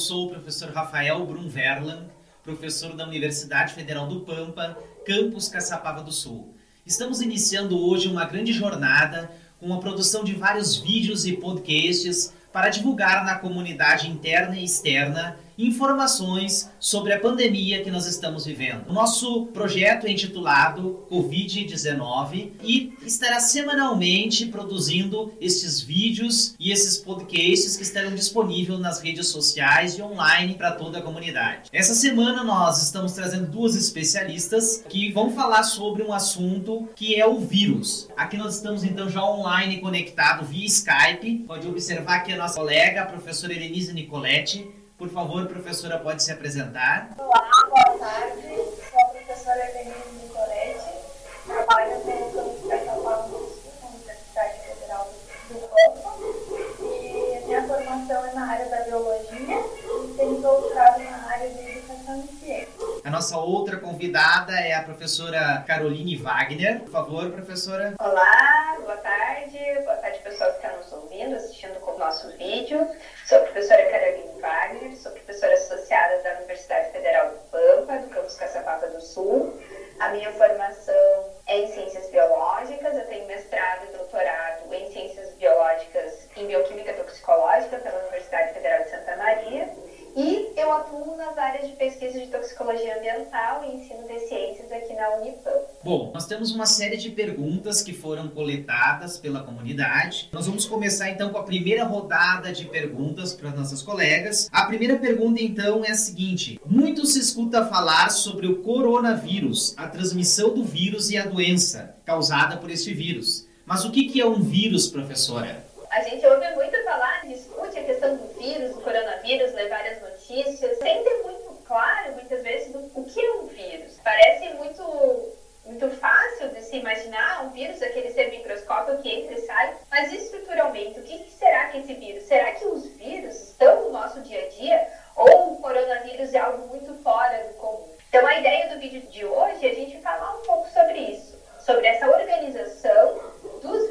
Sou o professor Rafael Brunverland, professor da Universidade Federal do Pampa, campus Caçapava do Sul. Estamos iniciando hoje uma grande jornada com a produção de vários vídeos e podcasts para divulgar na comunidade interna e externa informações sobre a pandemia que nós estamos vivendo. O nosso projeto é intitulado Covid-19 e estará semanalmente produzindo esses vídeos e esses podcasts que estarão disponíveis nas redes sociais e online para toda a comunidade. Essa semana nós estamos trazendo duas especialistas que vão falar sobre um assunto que é o vírus. Aqui nós estamos então já online conectado via Skype. Pode observar que a nossa colega, a professora Elenise Nicoletti, por favor, professora, pode se apresentar. Olá, boa tarde. Sou a professora Elenise Nicoletti. Trabalho no campus Sul, na Universidade Federal do Campo. E a minha formação é na área da biologia tenho doutorado A nossa outra convidada é a professora Caroline Wagner. Por favor, professora. Olá, boa tarde. Boa tarde, pessoal que está nos ouvindo, assistindo o nosso vídeo. Sou a professora Caroline Wagner, sou professora associada da Universidade Federal do Pampa, do campus Caçapava do Sul. A minha formação é em Ciências Biológicas, eu tenho mestrado e doutorado em Ciências Biológicas em Bioquímica Toxicológica pela Universidade Federal de Santa Maria. E eu atuo nas áreas de pesquisa de toxicologia ambiental e ensino de ciências aqui na Unipam. Bom, nós temos uma série de perguntas que foram coletadas pela comunidade. Nós vamos começar então com a primeira rodada de perguntas para nossas colegas. A primeira pergunta então é a seguinte: muito se escuta falar sobre o coronavírus, a transmissão do vírus e a doença causada por este vírus. Mas o que é um vírus, professora? A gente ouve muito falar, discute a questão do vírus, do coronavírus, lê várias notícias, sem ter muito claro, muitas vezes, o que é um vírus. Parece muito, muito fácil de se imaginar um vírus, aquele ser microscópio que entra e sai, mas estruturalmente, o que será que esse vírus? Será que os vírus estão no nosso dia a dia? Ou o coronavírus é algo muito fora do comum? Então, a ideia do vídeo de hoje é a gente falar um pouco sobre isso, sobre essa organização dos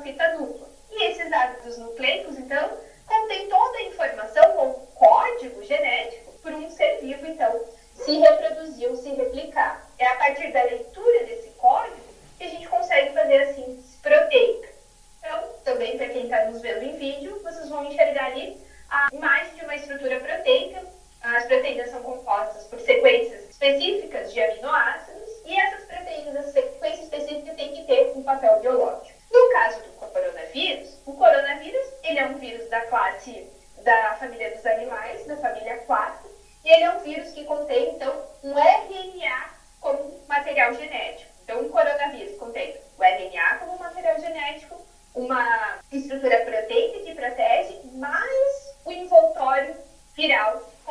fita dupla. E esses ácidos nucleicos, então, contém toda a informação ou código genético para um ser vivo, então, se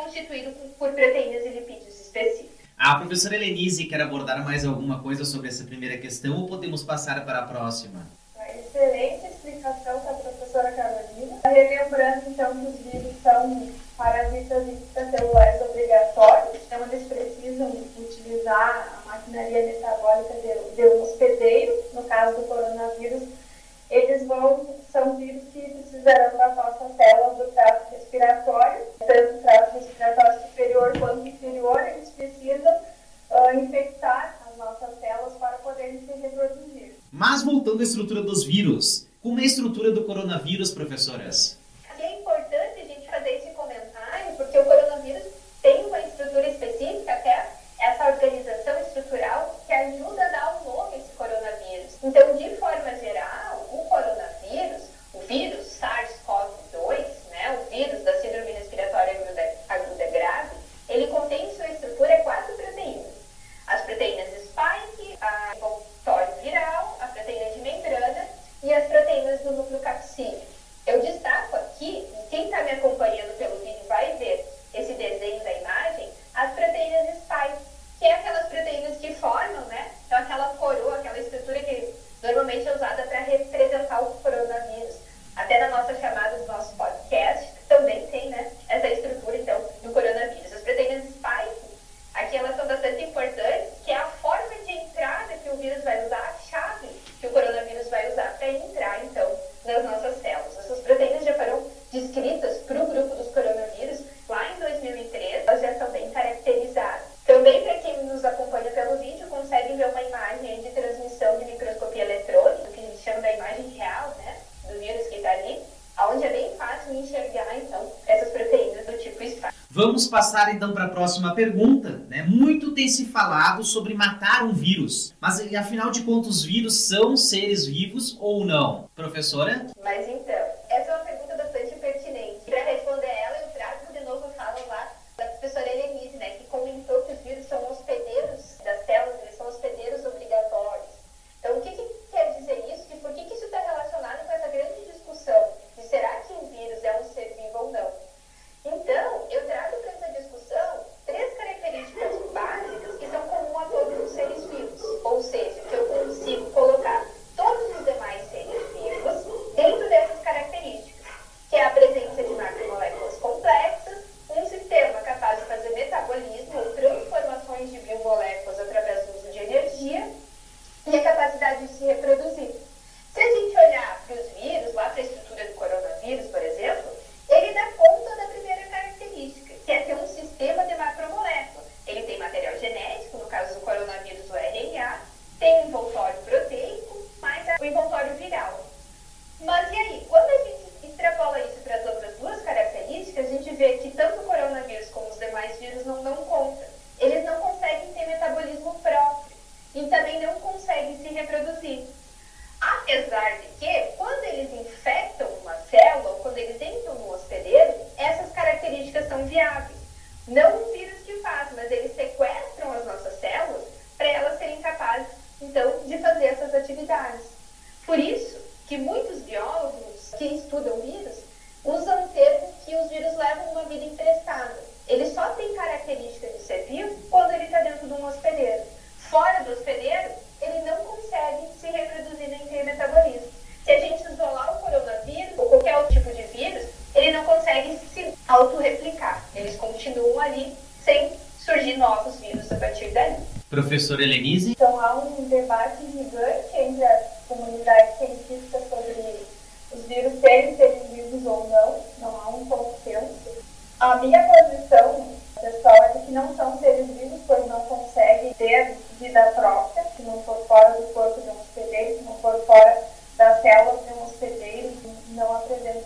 constituído por proteínas e lipídios específicos. A professora Helenise quer abordar mais alguma coisa sobre essa primeira questão ou podemos passar para a próxima? Excelente explicação da professora Carolina. Relembrando então que os vírus são parasitas intracelulares obrigatórios, então eles precisam utilizar a maquinaria metabólica de, de um hospedeiro, no caso do coronavírus, eles vão, são vírus que precisarão das nossas células do trato respiratório, tanto o trato respiratório superior quanto inferior, eles precisam uh, infectar as nossas células para poderem se reproduzir. Mas voltando à estrutura dos vírus, como é a estrutura do coronavírus, professoras? É importante a gente fazer esse comentário, porque o coronavírus tem uma estrutura específica, até essa organização estrutural, que ajuda a dar o um nome a esse coronavírus. Então, de forma geral, Vamos passar então para a próxima pergunta. Né? Muito tem se falado sobre matar um vírus, mas afinal de contas, os vírus são seres vivos ou não? Professora?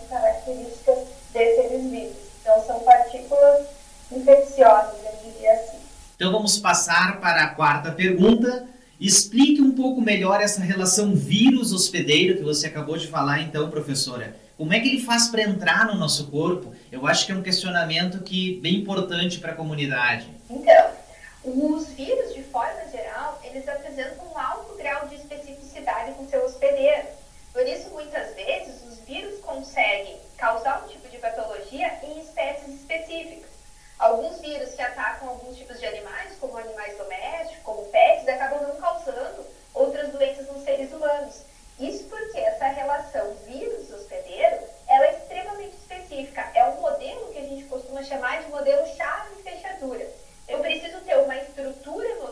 características desses vírus. Então, são partículas infecciosas, eu diria assim. Então, vamos passar para a quarta pergunta. Explique um pouco melhor essa relação vírus-hospedeiro que você acabou de falar, então, professora. Como é que ele faz para entrar no nosso corpo? Eu acho que é um questionamento que é bem importante para a comunidade. Então, os vírus causar um tipo de patologia em espécies específicas. Alguns vírus que atacam alguns tipos de animais, como animais domésticos, como pets, acabam não causando outras doenças nos seres humanos. Isso porque essa relação vírus-hospedeiro é extremamente específica. É um modelo que a gente costuma chamar de modelo chave-fechadura. Eu preciso ter uma estrutura no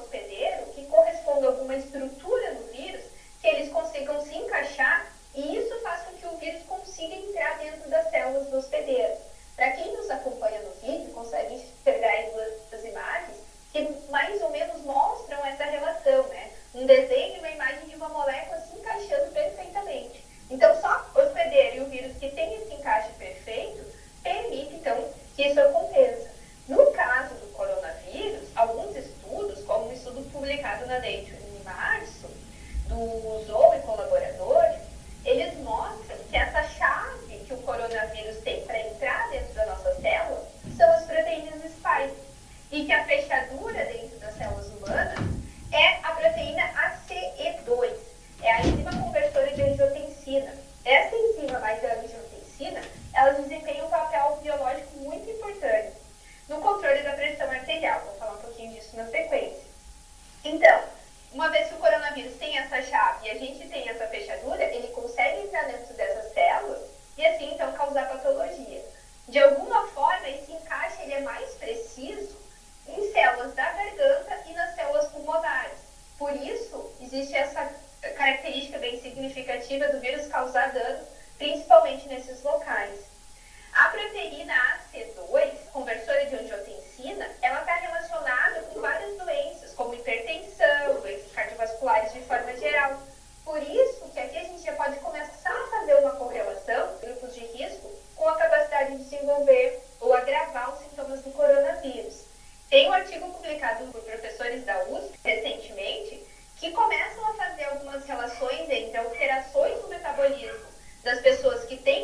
das pessoas que têm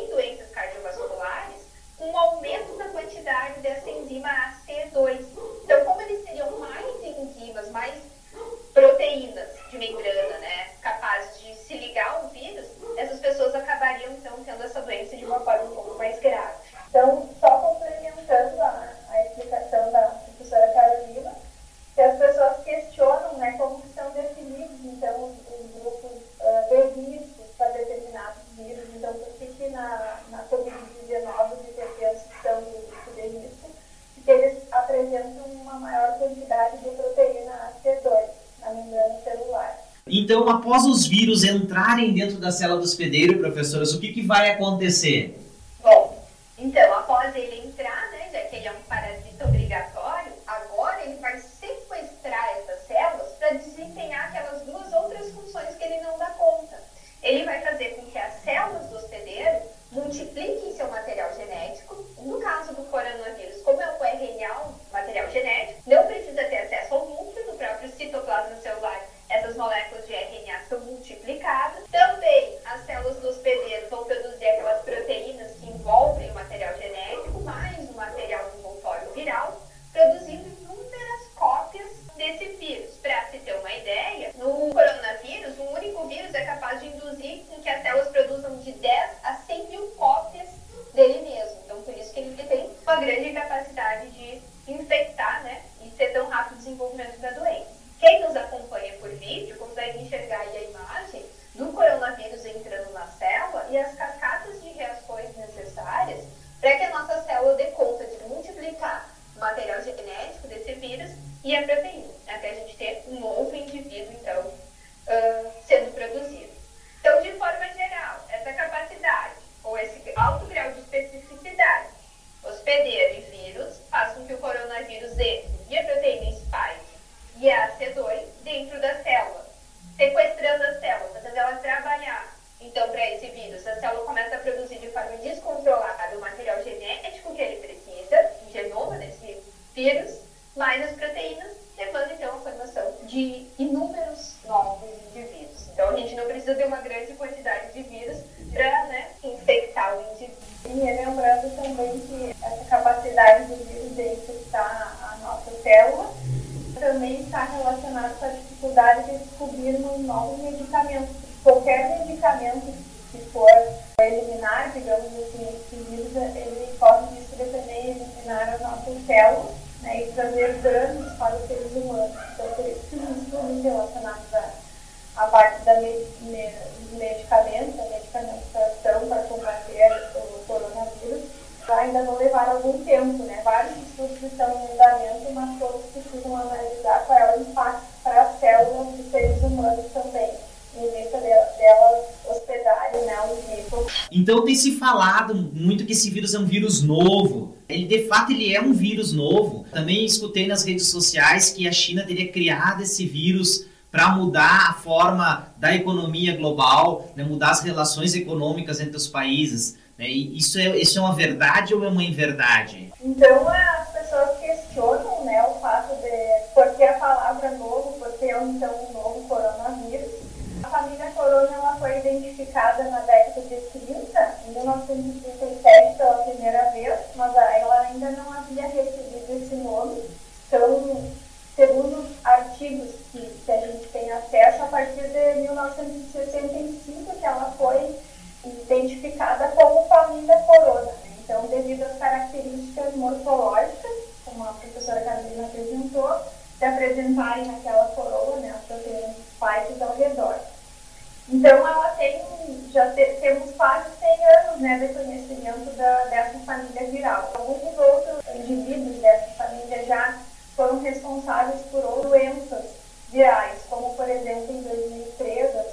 entrarem dentro da cela do hospedeiro, professores, o que, que vai acontecer? infectar a nossa célula, também está relacionado com a dificuldade de descobrirmos novos medicamentos. Qualquer medicamento que for eliminar, digamos assim, esse vírus, ele pode desprevenir também, eliminar as nossas células né, e trazer danos para os seres humanos. Então, por isso que os estudos relacionado à, à parte da me, me, medicamento, a medicamentação para combater o coronavírus, ainda vão levar algum tempo. Né? Vários estudos estão em andamento, mas todos precisam analisar qual é o impacto para as células dos seres humanos também em vista delas hospedarem né, um vírus. Então tem se falado muito que esse vírus é um vírus novo. Ele de fato ele é um vírus novo. Também escutei nas redes sociais que a China teria criado esse vírus para mudar a forma da economia global, né, mudar as relações econômicas entre os países. Né? isso, é, isso é uma verdade ou é uma inverdade? Então as pessoas questionam né, o fato de por que a palavra novo, por que então um novo coronavírus. A família Corona ela foi identificada na década de 30, em 1937 pela primeira vez, mas ela ainda não havia recebido esse nome. Então, segundo artigos que, que a gente tem acesso, a partir de 1965 que ela foi identificada como família Corona. Né? Então, devido às características morfológicas, como a professora Carolina apresentou, se apresentarem naquela coroa, né, as proteínas spikes ao redor. Então, ela tem, já te, temos quase 100 anos né, de conhecimento da, dessa família viral. Alguns outros indivíduos dessa família já foram responsáveis por doenças virais, como, por exemplo, em 2003, a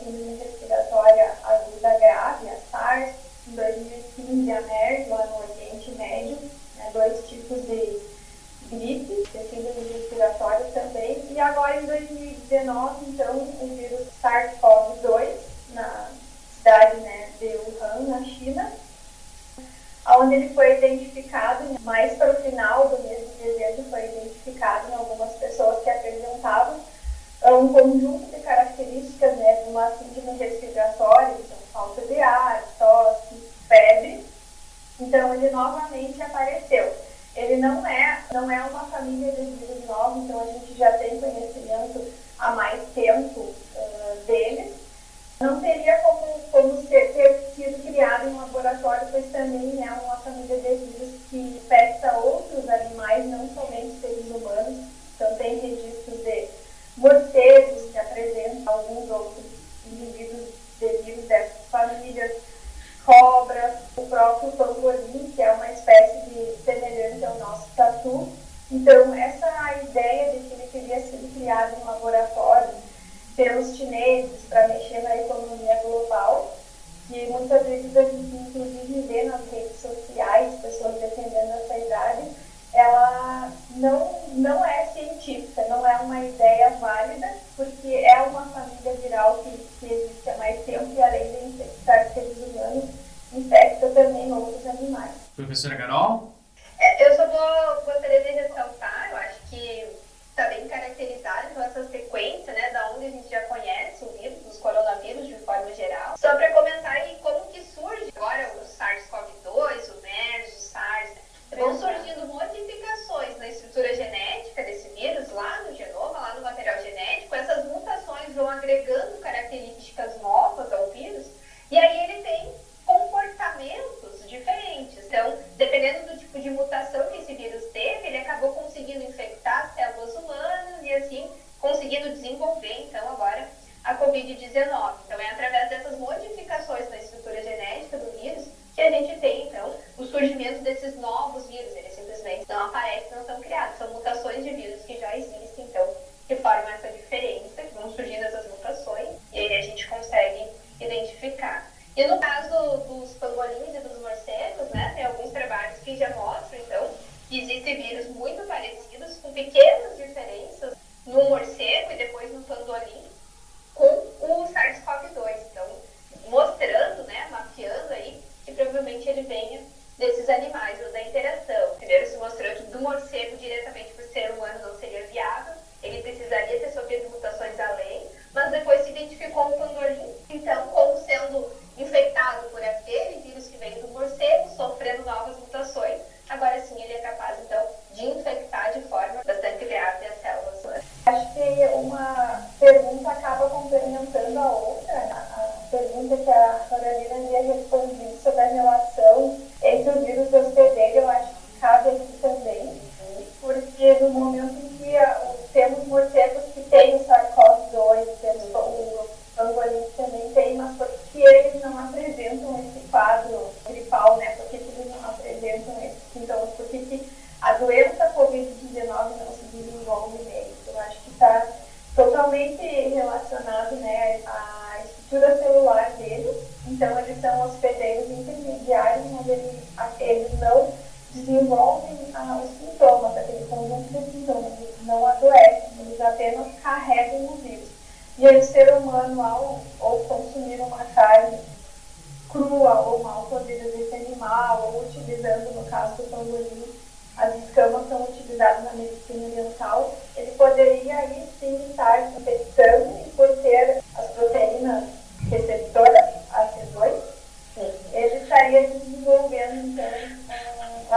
respiratória aguda grave, a SARS, em 2015, a MERS, lá no Oriente Médio, né, dois tipos de gripe, síndrome respiratória também, e agora em 2019, então, o vírus SARS-CoV-2, na cidade né, de Wuhan, na China, onde ele foi identificado, mais para o final do mês de dezembro, foi identificado em algumas pessoas que apresentavam um conjunto de características né, de uma síndrome respiratória, então falta de ar, tosse, febre. Então, ele novamente apareceu. Ele não é, não é uma família de vírus novos, então a gente já tem conhecimento há mais tempo uh. Não teria como, como ser, ter sido criado em um laboratório, pois também é uma família de vírus que infecta outros animais, não somente seres humanos. Então, tem registros de morcegos que apresentam alguns outros indivíduos de vírus dessas famílias cobras, o próprio pangolim, que é uma espécie de semelhante ao nosso tatu. Então, essa ideia de que ele teria sido criado em laboratório pelos chineses para mexer na economia global, que muitas vezes a gente inclusive vê nas redes sociais, pessoas defendendo essa idade, ela não, não é científica, não é uma ideia válida, porque é uma família viral que, que existe há mais tempo e além de infectar seres humanos, infecta também outros animais. Professora Carol? É, eu só vou, gostaria de ressaltar, eu acho que está bem caracterizado com essa sequência, né, da onde a gente já conhece o vírus, os coronavírus de forma geral. Só para comentar aí como que surge agora o SARS-CoV-2, o MERS, o SARS, vão surgindo modificações na estrutura genética desse vírus, lá no genoma, lá no material genético. Essas mutações vão agregando características novas ao vírus, e aí ele tem comportamentos diferentes. Então, dependendo do tipo de mutação que esse vírus teve, ele acabou conseguindo infectar células humanas e assim conseguindo desenvolver, então, agora a Covid-19. Então, é através dessas modificações na estrutura genética do vírus que a gente tem, então, o surgimento desses novos vírus. Eles simplesmente não aparecem, não são criados. São mutações de vírus que já existem, então, que formam essa diferença, que vão surgindo essas mutações, e aí a gente consegue identificar. E no caso dos pangolins e dos morcegos, né, tem alguns trabalhos que já mostram, então, vírus muito parecidos, com pequenas apresentam esse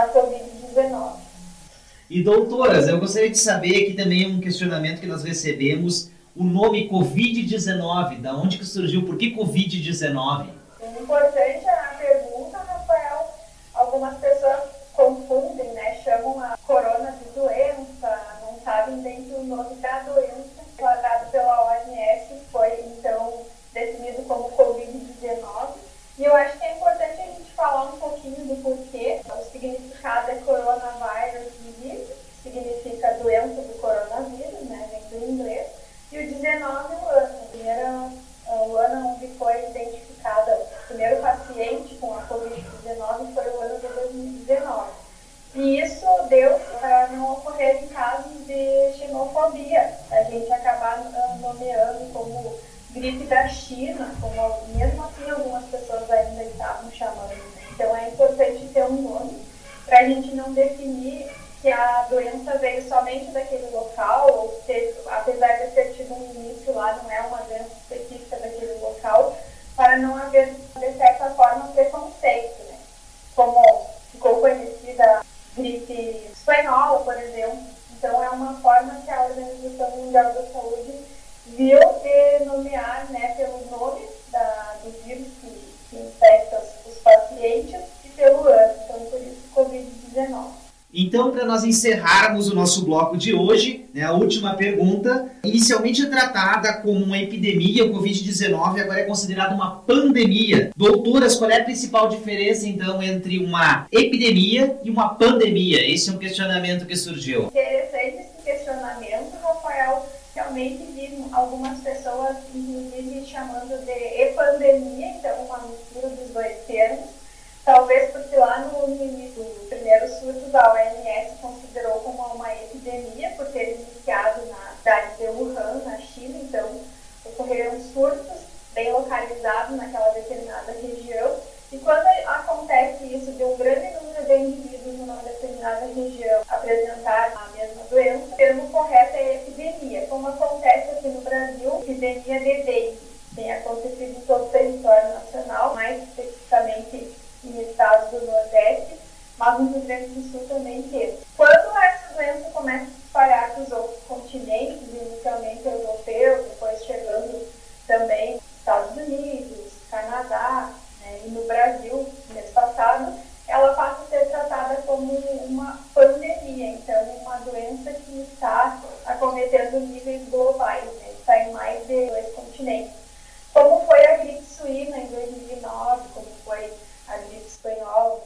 então a Covid-19. E doutoras, eu gostaria de saber aqui também um questionamento que nós recebemos, o nome Covid-19, da onde que surgiu, por que Covid-19? Importante a pergunta, Rafael, algumas pessoas confundem, né, chamam a corona de doença, não sabem bem que o nome da doença, declarado pela OMS, foi então definido como Covid-19. E eu acho que é importante a gente falar um pouquinho do porquê. O significado é coronavirus disease, significa doença do coronavírus, né, vem do inglês. E o 19 o ano, primeiro, o ano onde foi identificada o primeiro paciente com a Covid-19 foi o ano de 2019. E isso deu para não ocorrer casos de xenofobia, a gente acabar nomeando como gripe da China, como mesmo assim algumas pessoas ainda estavam chamando. Então é importante ter um nome para a gente não definir que a doença veio somente daquele local, ou se, apesar de ter tido um início lá, não é uma doença específica daquele local, para não haver, de certa forma, preconceito. Né? Como ficou conhecida gripe espanhola, por exemplo. Então, é uma forma que a Organização Mundial da Saúde viu de nomear né, pelo nome da, do vírus que, que infecta os pacientes e pelo ano. Então, por isso, Covid-19. Então, para nós encerrarmos o nosso bloco de hoje, né, a última pergunta, inicialmente tratada como uma epidemia, o Covid-19 agora é considerada uma pandemia. Doutoras, qual é a principal diferença, então, entre uma epidemia e uma pandemia? Esse é um questionamento que surgiu. Interessante esse questionamento, Rafael. Realmente vi algumas pessoas, inclusive, chamando de epandemia, então uma mistura dos dois termos Talvez porque lá no, início do primeiro surto da OMS considerou como uma epidemia por ter iniciado na cidade de Wuhan, na China, então ocorreram surtos bem localizados naquela determinada região. E quando acontece isso de um grande número de indivíduos numa determinada região apresentar a mesma doença, o termo correto é epidemia. Como acontece aqui no Brasil, epidemia de dengue. Tem acontecido em todo o território nacional, mais especificamente em estados do Nordeste, mas no Rio Grande do Sul também teve. Quando essa doença começa a se espalhar para os outros continentes, inicialmente europeus, depois chegando também Estados Unidos, Canadá né, e no Brasil, mês passado, ela passa a ser tratada como uma pandemia, então uma doença que está acometendo níveis globais, né, está em mais de dois continentes. Como foi a gripe suína em 2009, como foi a gripe espanhola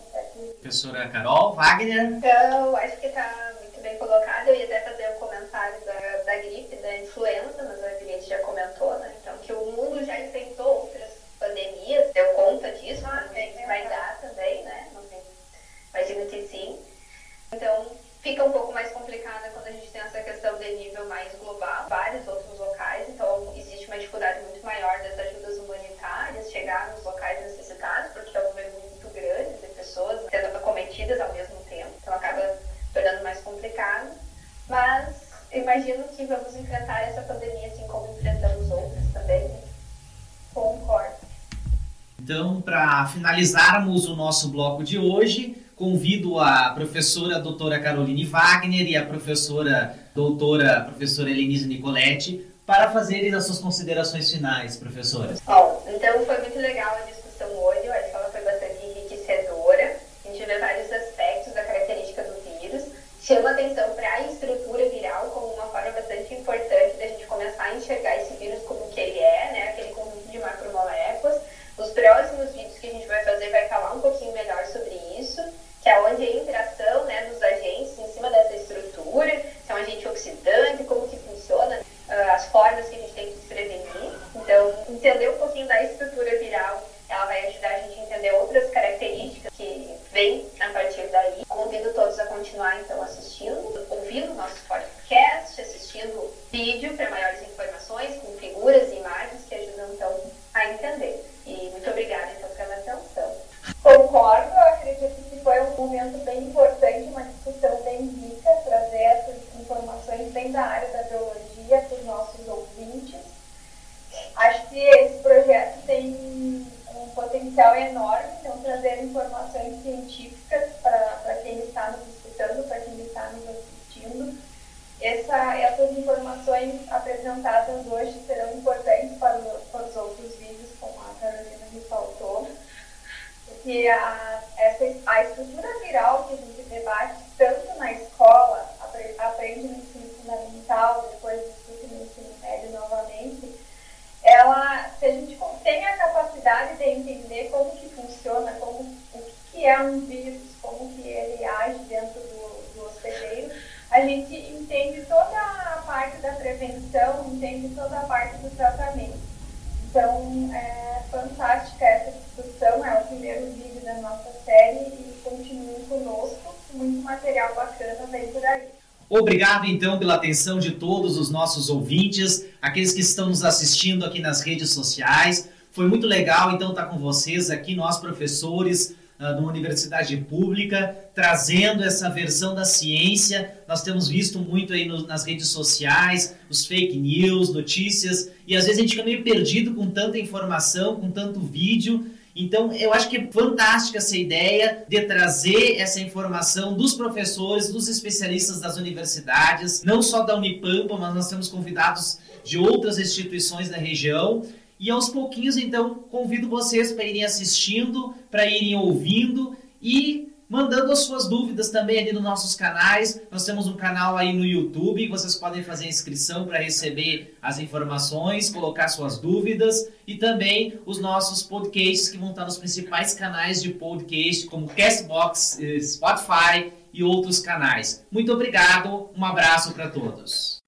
Professora Carol Wagner. Então, acho que está muito bem colocado. Eu ia até fazer o um comentário da, da gripe, da influenza, mas a gente já comentou, né? Então, que o mundo já enfrentou outras pandemias, deu conta disso, ah, né? vai dar também, né? Não tem, imagino que sim. Então, fica um pouco mais complicada quando a gente tem essa questão de nível mais global, vários outros locais, então existe uma dificuldade muito maior das ajudas humanitárias chegar nos locais necessitados, porque é um número muito grande de pessoas sendo acometidas ao mesmo tempo, então acaba tornando complicado. Mas imagino que vamos enfrentar essa pandemia assim como enfrentamos outras também. Concordo. Então, para finalizarmos o nosso bloco de hoje, convido a professora doutora Caroline Wagner e a professora doutora professora Elenise Nicoletti para fazerem as suas considerações finais, professoras. Bom, então foi muito legal a discussão hoje, chama atenção para a estrutura viral como uma forma bastante importante da gente começar a enxergar esse vírus como que ele é, né, aquele conjunto de macromoléculas. Os próximos vídeos que a gente vai fazer vai falar um pouquinho melhor sobre isso que é onde a interação né, dos agentes em cima dessa estrutura, se é um agente oxidante, como que funciona, uh, as formas que a gente tem que se prevenir. Então, entender um pouquinho da estrutura viral é também a partir daí. Convido todos a continuar então assistindo, ouvindo nosso podcast, assistindo vídeo para maiores informações, com figuras e imagens que ajudam então a entender. E muito obrigada então pela atenção. Concordo, eu acredito que foi um momento bem importante, uma discussão bem rica, trazer essas informações bem da área da biologia para os nossos ouvintes. Acho que esse projeto tem um potencial enorme, então trazer informações científicas para quem está nos escutando, para quem está nos assistindo. Essa, essas informações apresentadas hoje serão importantes para, para os outros vídeos, como a Carolina me faltou, porque a, essa, a estrutura viral que a gente debate tanto na escola, aprende no ensino fundamental, depois discute no ensino médio novamente, ela, se a gente tem a capacidade de entender como que funciona, como, o que é um vírus, como que ele age dentro do, do hospedeiro, a gente entende toda a parte da prevenção, entende toda a parte do tratamento. Então, é fantástica essa discussão, é o primeiro vídeo da nossa série e continue conosco, muito material bacana vem por aí. Obrigado então pela atenção de todos os nossos ouvintes, aqueles que estão nos assistindo aqui nas redes sociais. Foi muito legal então estar com vocês aqui, nós professores de uma universidade pública, trazendo essa versão da ciência. Nós temos visto muito aí no, nas redes sociais, os fake news, notícias, e às vezes a gente fica meio perdido com tanta informação, com tanto vídeo. Então, eu acho que é fantástica essa ideia de trazer essa informação dos professores, dos especialistas das universidades, não só da Unipampa, mas nós temos convidados de outras instituições da região. E aos pouquinhos, então, convido vocês para irem assistindo, para irem ouvindo e mandando as suas dúvidas também ali nos nossos canais. Nós temos um canal aí no YouTube, vocês podem fazer inscrição para receber as informações, colocar suas dúvidas e também os nossos podcasts que vão estar nos principais canais de podcast, como Castbox, eh, Spotify e outros canais. Muito obrigado, um abraço para todos.